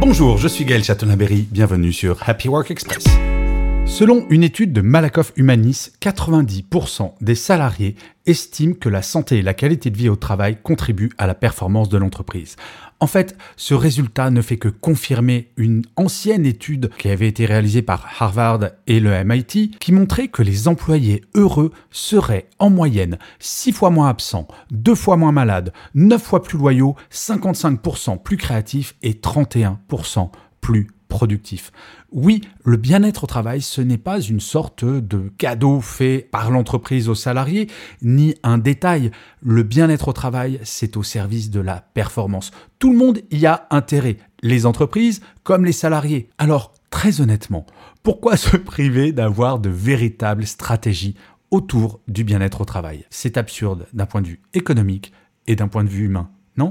Bonjour, je suis Gaël Chatonaberry, bienvenue sur Happy Work Express. Selon une étude de Malakoff Humanis, 90% des salariés estiment que la santé et la qualité de vie au travail contribuent à la performance de l'entreprise. En fait, ce résultat ne fait que confirmer une ancienne étude qui avait été réalisée par Harvard et le MIT qui montrait que les employés heureux seraient en moyenne 6 fois moins absents, 2 fois moins malades, 9 fois plus loyaux, 55% plus créatifs et 31% plus productif. Oui, le bien-être au travail, ce n'est pas une sorte de cadeau fait par l'entreprise aux salariés, ni un détail. Le bien-être au travail, c'est au service de la performance. Tout le monde y a intérêt, les entreprises comme les salariés. Alors, très honnêtement, pourquoi se priver d'avoir de véritables stratégies autour du bien-être au travail? C'est absurde d'un point de vue économique et d'un point de vue humain, non?